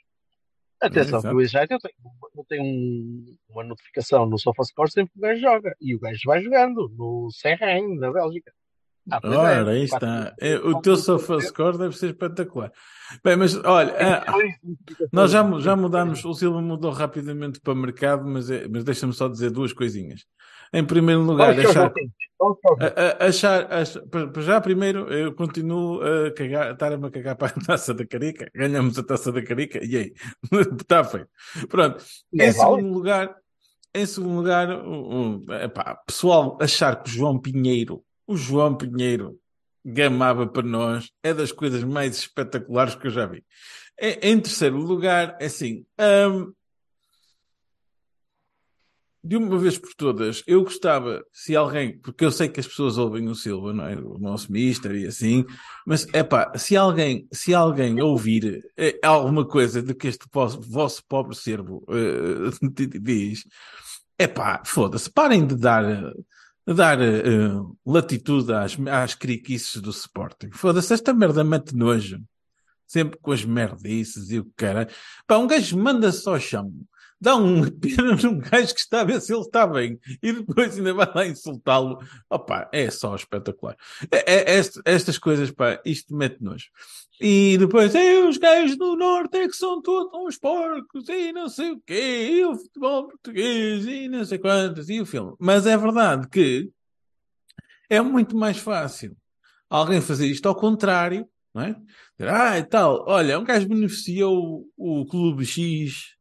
Atenção, exato. que o Ejaita eu tenho, eu tenho um- uma notificação no SofaScore sempre que o gajo joga. E o gajo vai jogando no Serrain, na Bélgica. Ah, é, Ora, aí está. É, o teu SofaScore deve ser espetacular. Bem, mas olha, ah, nós já, já mudámos, o Silva mudou rapidamente para mercado, mas, é- mas deixa-me só dizer duas coisinhas. Em primeiro lugar, achar, joguinhos. a- a- achar, achar- para para já primeiro, eu continuo a cagar, a estar-me a cagar para a taça da carica, ganhamos a taça da carica, e aí, está feito. Pronto, E em é válido. segundo lugar, em segundo lugar, o- epá, pessoal achar que o João Pinheiro, o João Pinheiro, gamava para nós é das coisas mais espetaculares que eu já vi. Em, em terceiro lugar, é assim, hum, de uma vez por todas, eu gostava, se alguém, porque eu sei que as pessoas ouvem o Silva, não é? O nosso mister e assim, mas é pá, se alguém, se alguém ouvir eh, alguma coisa de que este vosso, pobre servo eh, diz, é pá, foda-se, parem de dar, de dar eh, latitude às, às criquices do Sporting. Foda-se, esta merda mete nojo. Sempre com as merdices e o cara. Pá, um gajo manda-se ao chão dá um pena num gajo que está a ver se ele está bem e depois ainda vai lá insultá-lo. Opa, é só espetacular. É, é, estas coisas, pá, isto mete nojo. E depois, é, os gajos do Norte é que são todos uns porcos e não sei o quê, e o futebol português e não sei quantas, e o filme. Mas é verdade que é muito mais fácil alguém fazer isto ao contrário, não é? Ah, e tal, olha, um gajo beneficiou o clube X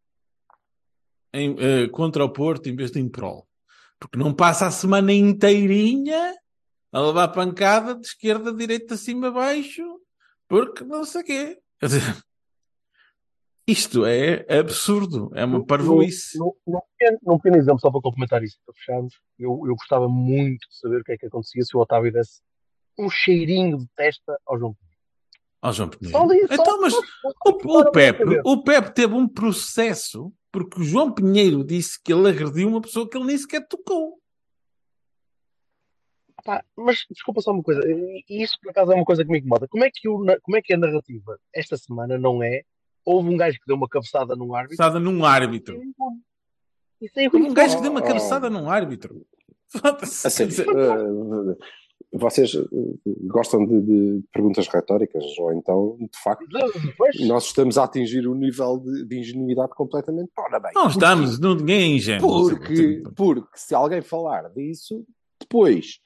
em, uh, contra o Porto em vez de em prol. Porque não passa a semana inteirinha a levar pancada de esquerda, direita, cima, baixo, porque não sei o quê. Isto é absurdo, é uma parvoíce. Num pequeno exemplo, só para complementar isso, para fecharmos, eu, eu gostava muito de saber o que é que acontecia se o Otávio desse um cheirinho de testa ao João Pinheiro. Ao João Pinheiro. Então, mas o, o, Pepe, o Pepe teve um processo porque o João Pinheiro disse que ele agrediu uma pessoa que ele nem sequer tocou. Pá, mas desculpa só uma coisa, e isso por acaso é uma coisa que me incomoda. Como é que, o, como é, que a narrativa esta semana não é? Houve um gajo que deu uma cabeçada num árbitro. Cabeçada num árbitro. Isso é um gajo que deu uma cabeçada num árbitro. Assim, uh, vocês eh, gostam de, de, perguntas retóricas, ou então, de facto, nós estamos a atingir um nível de, de ingenuidade completamente fora bem. Não estamos, ninguém é ingênuo. Porque, porque se alguém falar disso, depois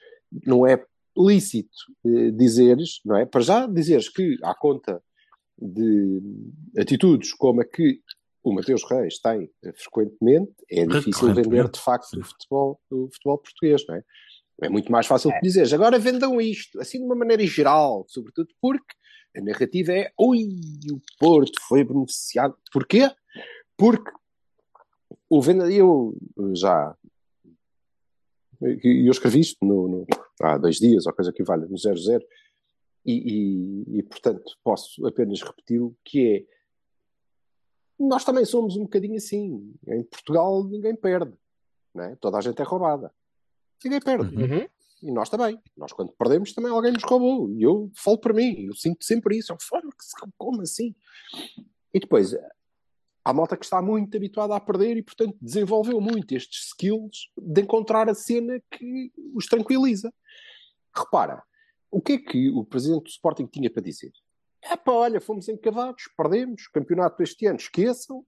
não é lícito eh, dizeres, não é? Para já dizeres que, à conta de atitudes como a que o Mateus Reis tem eh, frequentemente, é difícil vender de facto o futebol, o futebol português, não é? É muito mais fácil é. dizeres, agora vendam isto, assim de uma maneira geral, sobretudo porque a narrativa é ui, o Porto foi beneficiado. Porquê? Porque o vendedor, eu já eu escrevi isto no, no, há dois dias, ou coisa que vale, no 00, e, e, e portanto posso apenas repeti-lo, que é nós também somos um bocadinho assim. Em Portugal ninguém perde, não é? toda a gente é roubada ninguém perde. Uhum. E nós também. Nós, quando perdemos, também alguém nos roubou. E eu falo para mim, eu sinto sempre isso. Eu falo, como assim? E depois, há malta que está muito habituada a perder e, portanto, desenvolveu muito estes skills de encontrar a cena que os tranquiliza. Repara, o que é que o presidente do Sporting tinha para dizer? É pá, olha, fomos encavados, perdemos, campeonato este ano, esqueçam,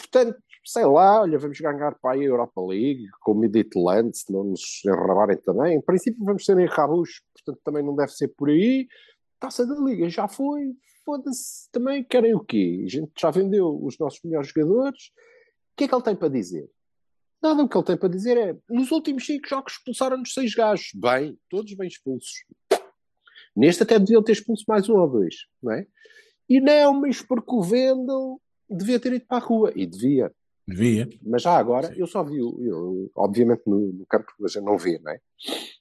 Portanto, sei lá, olha, vamos ganhar para a Europa League com o Midland, se não nos enrabarem também. Em princípio, vamos ser em Rabus, portanto, também não deve ser por aí. Taça da Liga já foi, foda-se também. Querem o quê? A gente já vendeu os nossos melhores jogadores. O que é que ele tem para dizer? Nada, o que ele tem para dizer é: nos últimos cinco jogos expulsaram-nos seis gajos. Bem, todos bem expulsos. Neste até deviam ter expulso mais um ou dois, não é? E não, mas porque o Vendel devia ter ido para a rua. E devia. Devia. Mas já agora, eu só vi, eu, obviamente no, no, campo a gente não vê, não é?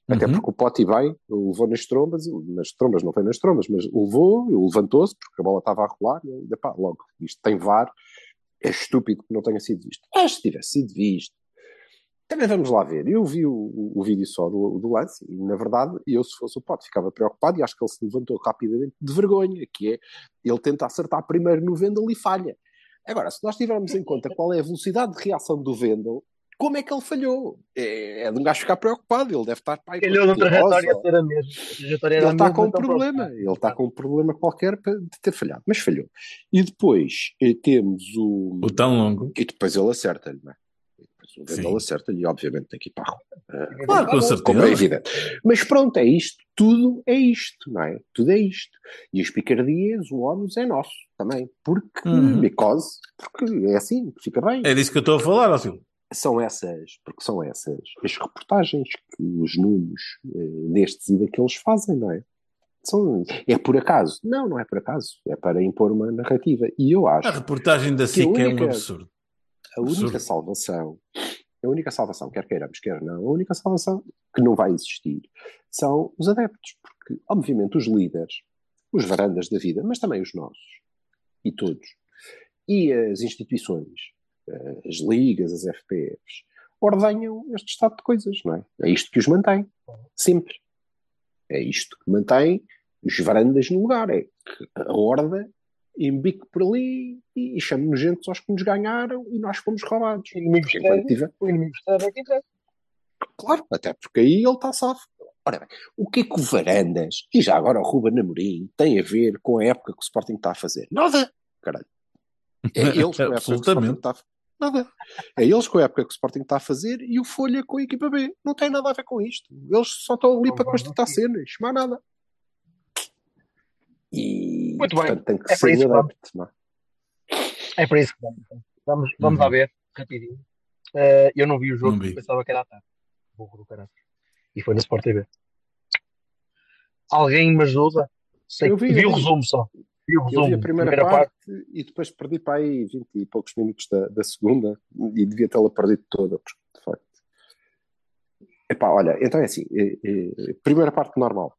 Até uhum. porque o Pote vai, levou nas trombas, nas trombas, não foi nas trombas, mas levou, levantou-se, porque a bola estava a rolar, e ainda pá, logo, isto tem VAR, é estúpido que não tenha sido visto. Ah, se tivesse sido visto, também vamos lá ver. Eu vi o, o vídeo só do, do, lance e, na verdade, eu, se fosse o Pote, ficava preocupado e acho que ele se levantou rapidamente de vergonha, que é ele tenta acertar primeiro no Vendel e falha. Agora, se nós tivermos em conta qual é a velocidade de reação do Vendel, como é que ele falhou? É, é de um gajo ficar preocupado, ele deve estar para aí. Ele na trajetória ser a mesma. ele está com um problema, pronto. ele está com um problema qualquer de ter falhado, mas falhou. E depois eh, temos o. O tão longo. E depois ele acerta-lhe, não é? O Vendel acerta-lhe e obviamente tem que ir para a rua. Uh, claro, com certeza. Como é evidente. Mas pronto, é isto. Tudo é isto, não é? Tudo é isto. E as picardias, o ónus é nosso também. Porque, uhum. because, porque é assim, fica bem. É disso que eu estou a falar, Óssil. São essas, porque são essas as reportagens que os números eh, destes e daqueles fazem, não é? São, é por acaso. Não, não é por acaso. É para impor uma narrativa. E eu acho. A reportagem da SIC é um absurdo. A única salvação, a única salvação, quer queiramos, quer não, a única salvação que não vai existir são os adeptos. Porque, obviamente, os líderes, os varandas da vida, mas também os nossos, e todos, e as instituições, eh, as ligas, as FPFs, ordenham este estado de coisas, não é? É isto que os mantém. Sempre. É isto que mantém os varandas no lugar. É que a horda embique por ali e, e chame nojentos aos que nos ganharam e nós fomos roubados. O inimigo o que interessa. Claro, até porque aí ele está safo. Ora bem, o que é que o Varandas e já agora o Ruben Amorim tem a ver com a época que o Sporting está a fazer? Nada! Caralho. É eles com a época que o Sporting Absolutamente. está a fazer. Nada. É eles com a época que o Sporting está a fazer e o Folha com a equipa B. Não tem nada a ver com isto. Eles só estão ali para constatar cenas, mais nada. E, Muito bem. portanto, tem que É ser isso adepto, não é? É para isso que vamos. Vamos, vamos Uhum. lá ver, rapidinho. Eh, eu não vi o jogo, Não vi. pensava que era à tarde. Burro do caralho. E foi na Sport TV. Alguém me ajuda? Sei, Eu vi, vi, eu o vi. resumo só. Vi o Eu resumo. vi a primeira, parte, e depois perdi para aí 20 e poucos minutos da, da segunda e devia tê-la perdido toda, porque de facto. Epá, olha, então é assim: eh, eh, primeira parte normal.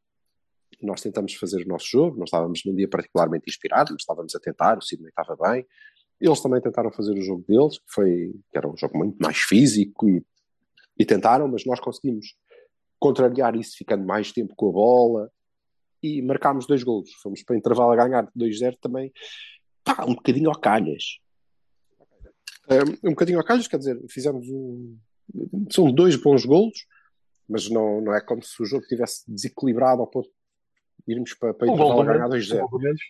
Nós tentamos fazer o nosso jogo, nós estávamos num dia particularmente inspirado, mas estávamos a tentar, o Sidney estava bem. Eles também tentaram fazer o jogo deles, que, foi, que era um jogo muito mais físico, e, e tentaram, mas nós conseguimos contrariar isso ficando mais tempo com a bola e marcámos dois golos. Fomos para intervalo a ganhar 2-0 também, pá, um bocadinho ao calhas. Um, um bocadinho ao calhas, quer dizer, fizemos um. São dois bons golos, mas não, não é como se o jogo tivesse desequilibrado ao ponto irmos para, para gol intervalo ganhar Mendes, 2-0. o gol do Mendes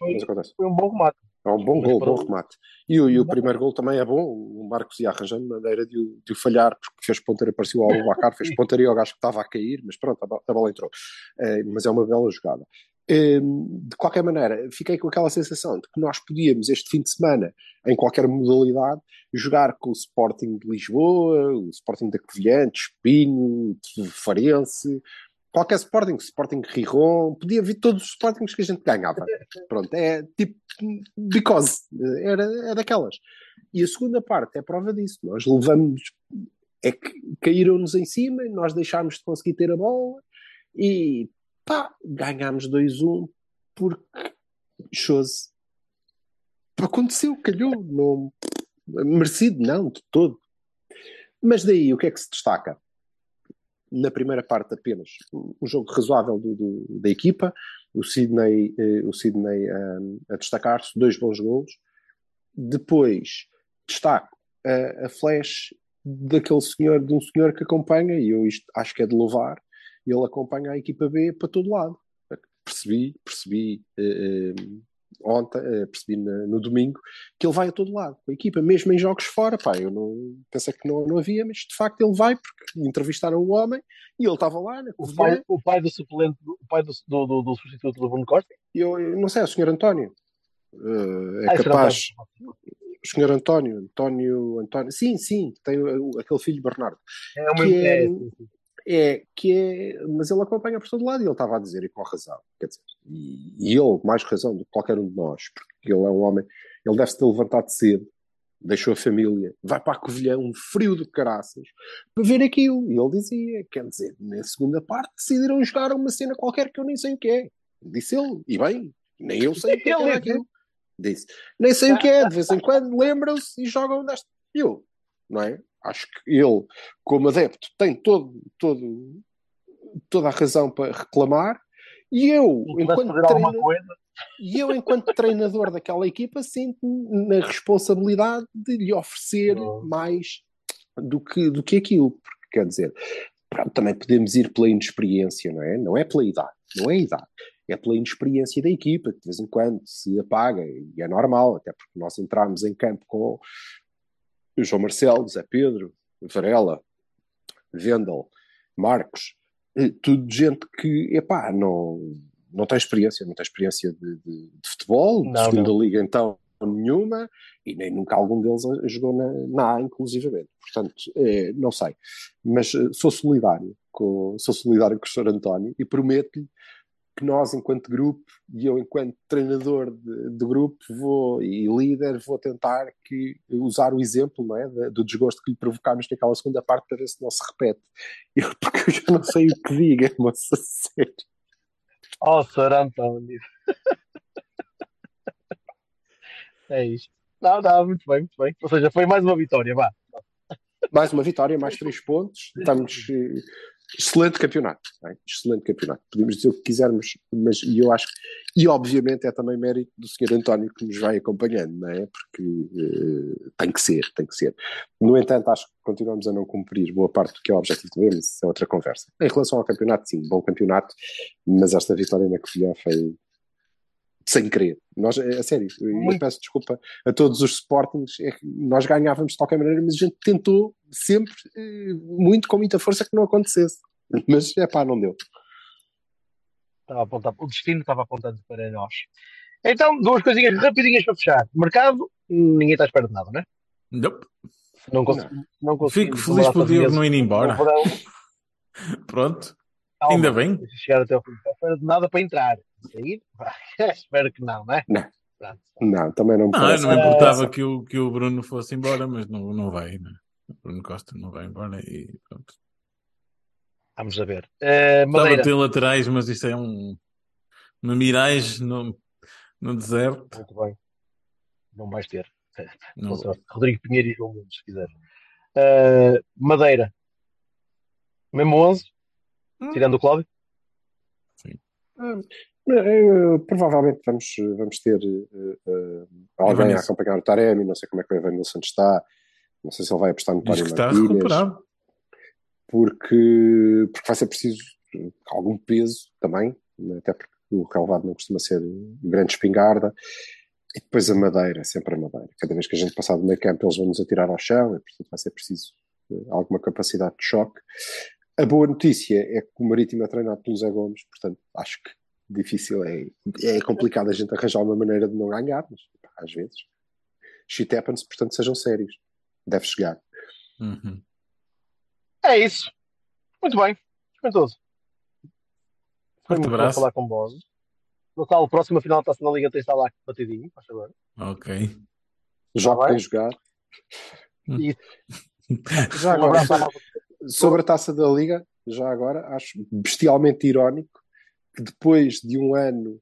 foi, um bom remate. É um bom gol, bom remate. E, o, e o primeiro gol também é bom. O Marcos ia arranjando maneira de o, de o falhar, porque fez ponteira, parecia o Alubacar, fez pontaria ao gajo que estava a cair, mas pronto, a, bo- a bola entrou. Eh, mas é uma bela jogada. Eh, de qualquer maneira, fiquei com aquela sensação de que nós podíamos, este fim de semana, em qualquer modalidade, jogar com o Sporting de Lisboa, o Sporting da Covilhã, de Espinho, de Farense, qualquer Sporting, Sporting Riron, podia vir todos os Sportings que a gente ganhava. Pronto, é tipo, because, era, é daquelas. E a segunda parte é prova disso. Nós levamos, é que caíram-nos em cima, nós deixámos de conseguir ter a bola e pá, ganhámos 2-1 porque chose. Aconteceu, calhou, não, merecido, não, de todo. Mas daí, o que é que se destaca? Na primeira parte apenas, um jogo razoável do, do- da equipa, o Sidney, eh, o Sidney um, a destacar-se, dois bons golos. Depois, destaco a, a flash daquele senhor, de um senhor que acompanha, e eu isto acho que é de louvar, ele acompanha a equipa B para todo lado. Percebi, percebi eh, eh, ontem, eh, percebi na- no domingo, que ele vai a todo lado, com a equipa, mesmo em jogos fora, pá, eu não pensei que não, não havia, mas de facto ele vai, porque entrevistaram o homem, e ele estava lá, O pai, o pai do suplente, o pai do, do, do, do substituto do Bruno Costa. eu, eu não sei, é o senhor António. Eh, é Ah, era capaz. o senhor António, António, António, sim, sim, tem aquele filho Bernardo. É uma que é- é. É que é, mas ele acompanha por todo lado e ele estava a dizer, e com razão, quer dizer, e, e ele, mais razão do que qualquer um de nós, porque ele é um homem, ele deve-se ter levantado cedo, deixou a família, vai para a Covilhã, um frio de caraças, para ver aquilo. E ele dizia, quer dizer, na segunda parte decidiram jogar uma cena qualquer que eu nem sei o que é. Disse ele, e bem, nem eu sei o que é, é disse. aquilo. Disse, nem sei o que é, de vez em quando lembram-se e jogam desta. Eu, não é? Acho que ele, como adepto, tem todo, todo, toda a razão para reclamar. E eu, enquanto treinador, e eu, enquanto treinador daquela equipa, sinto-me na responsabilidade de lhe oferecer Oh. mais do que, do que aquilo. Porque, quer dizer, pronto, também podemos ir pela inexperiência, não é? Não é pela idade, não é a idade. É pela inexperiência da equipa, que de vez em quando se apaga, e é normal, até porque nós entramos em campo com João Marcelo, Zé Pedro, Varela, Vendel, Marcos, eh, tudo gente que, epá, não, não tem experiência, não tem experiência de, de- de futebol, de Não, segunda liga então nenhuma, e nem nunca algum deles jogou na, na A, inclusivamente. Portanto, eh, não sei. Mas eh, sou solidário com, sou solidário com o Sr. António e prometo-lhe que nós, enquanto grupo, e eu, enquanto treinador de, de grupo vou, e líder, vou tentar que, usar o exemplo não é, do desgosto que lhe provocámos naquela segunda parte para ver se não se repete. Eu, porque eu já não sei o que diga, moça, sério. Oh, Sr. António. É isto. Não, não, muito bem, muito bem. Ou seja, foi mais uma vitória, vá. Mais uma vitória, mais três pontos. Estamos. Excelente campeonato. é? Excelente campeonato. Podemos dizer o que quisermos, mas eu acho. E obviamente é também mérito do Sr. António que nos vai acompanhando, não é? Porque eh, tem que ser, tem que ser. No entanto, acho que continuamos a não cumprir boa parte do que é o objetivo de ver, mas isso é outra conversa. Em relação ao campeonato, sim, bom campeonato, mas esta vitória na Covilhã foi sem querer. Nós, é a sério, eu peço desculpa a todos os Sportings, é que nós ganhávamos de qualquer maneira, mas a gente tentou sempre, eh, muito com muita força, que não acontecesse. Mas, é pá, não deu. Estava apontado, o destino estava apontando para nós. Então, duas coisinhas rapidinhas para fechar. Mercado, ninguém está à espera de nada, não é? Nope. Não, cons não. Fico conseguimos feliz demorar por o Diogo não ir embora. Pronto. calma, Ainda bem. chegar até ao fim. Não está à espera de nada para entrar. Sair? Espero que não, não é? Não. Pronto. Não, também não me Não, me importava que o, que o Bruno fosse embora, mas não, não vai, né? O Bruno Costa não vai embora e pronto. Vamos a ver. Eh, Estava a ter laterais, mas isto é um, uma miragem no, no deserto. Muito bem. Não vais ter. Não. Rodrigo Pinheiro e João Mendes, se quiser. Eh, Madeira. Mesmo 11? Tirando o Cláudio? Eh, provavelmente vamos, vamos ter eh, eh, alguém a acompanhar o Taremi, não sei como é que o Evanilson está, não sei se ele vai apostar no Diz Tório que está recuperado. porque, porque vai ser preciso eh, algum peso também, né, até porque o relevado não costuma ser grande espingarda, e depois a madeira, sempre a madeira. Cada vez que a gente passar do meio campo eles vão nos atirar ao chão, e portanto vai ser preciso eh, alguma capacidade de choque. A boa notícia é que o Marítimo é treinado pelo Zé Gomes, portanto acho que difícil é, é complicado a gente arranjar uma maneira de não ganhar, mas pá, às vezes shit happens, portanto sejam sérios. Deve chegar. Uhum. É isso. Muito bem. Espantoso. Foi muito bom abraço. falar com vós. Natal, próxima final está-se na Liga, tem de estar lá batidinho, faz favor. Ok. Joga bem? quem jogar. E Já agora, sobre a taça da Liga, já agora, acho bestialmente irónico que depois de um ano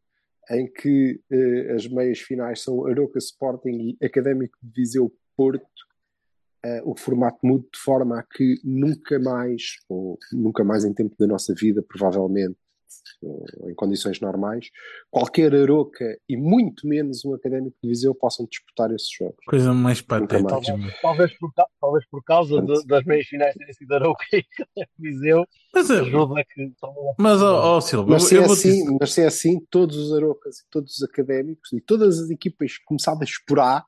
em que eh, as meias finais são Aroca Sporting e Académico de Viseu Porto, eh, o formato mude de forma a que nunca mais, ou nunca mais em tempo da nossa vida, provavelmente, em condições normais, qualquer Aroca e muito menos um Académico de Viseu possam disputar esses jogos. Coisa mais patética. meu. Talvez por, talvez por causa de- das meias finais terem sido Arouca e Viseu, Mas, eh, ajuda que mas ó, ó, Silva, Mas eu, se, é eu vou te assim, mas se é assim, todos os Arocas e todos os académicos e todas as equipas começadas por A,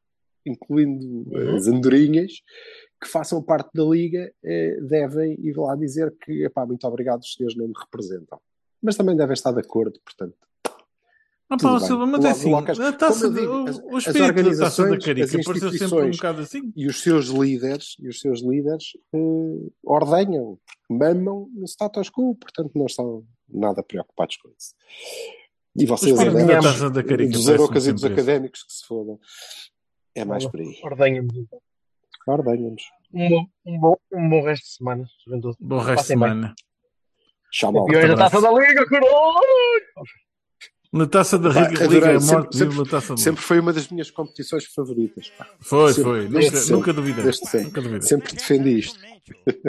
incluindo Uhum. as andorinhas, que façam parte da liga, eh, devem ir lá dizer que, epá, muito obrigado, os senhores não me representam. Mas também devem estar de acordo, portanto. Ah, Tudo pá, bem. Silva, mas é assim, logo, a taça, eu digo, o, as- o as espírito da taça da organizações, Carica as pareceu sempre um instituições bocado assim. E os seus líderes, e os seus líderes eh, ordenham, mamam no status quo, portanto não estão nada preocupados com isso. E vocês, espírito da Carica dos Arocas e dos académicos, que se fodam. É mais por aí. ordenha-nos. então. Ordenham-nos. Um bom, um, um bom resto de semana, juventude. Bom resto de Passem bem. Tchau, malta. Campeões da taça da Liga, caralho! Na taça da Pá, Liga, Sempre- Morte, sempre- na taça da Sempre foi uma das minhas competições favoritas. pá. Foi, sempre, foi. Nunca, sempre. nunca duvidei. Nunca duvidei. Sempre defendi isto.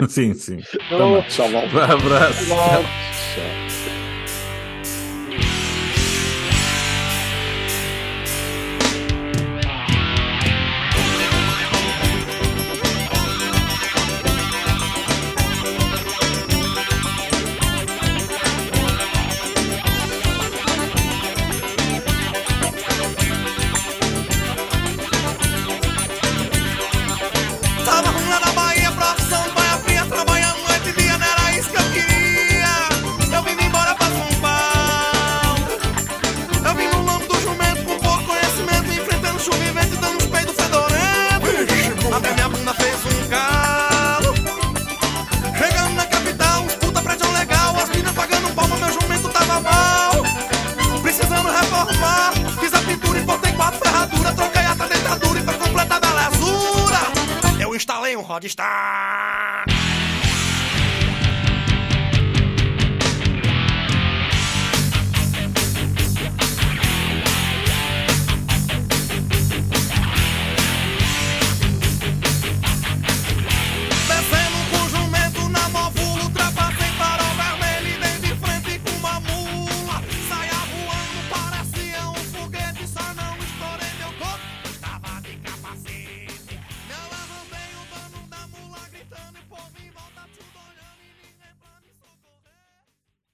Sim, sim. Tchau. Abraço. Tchau.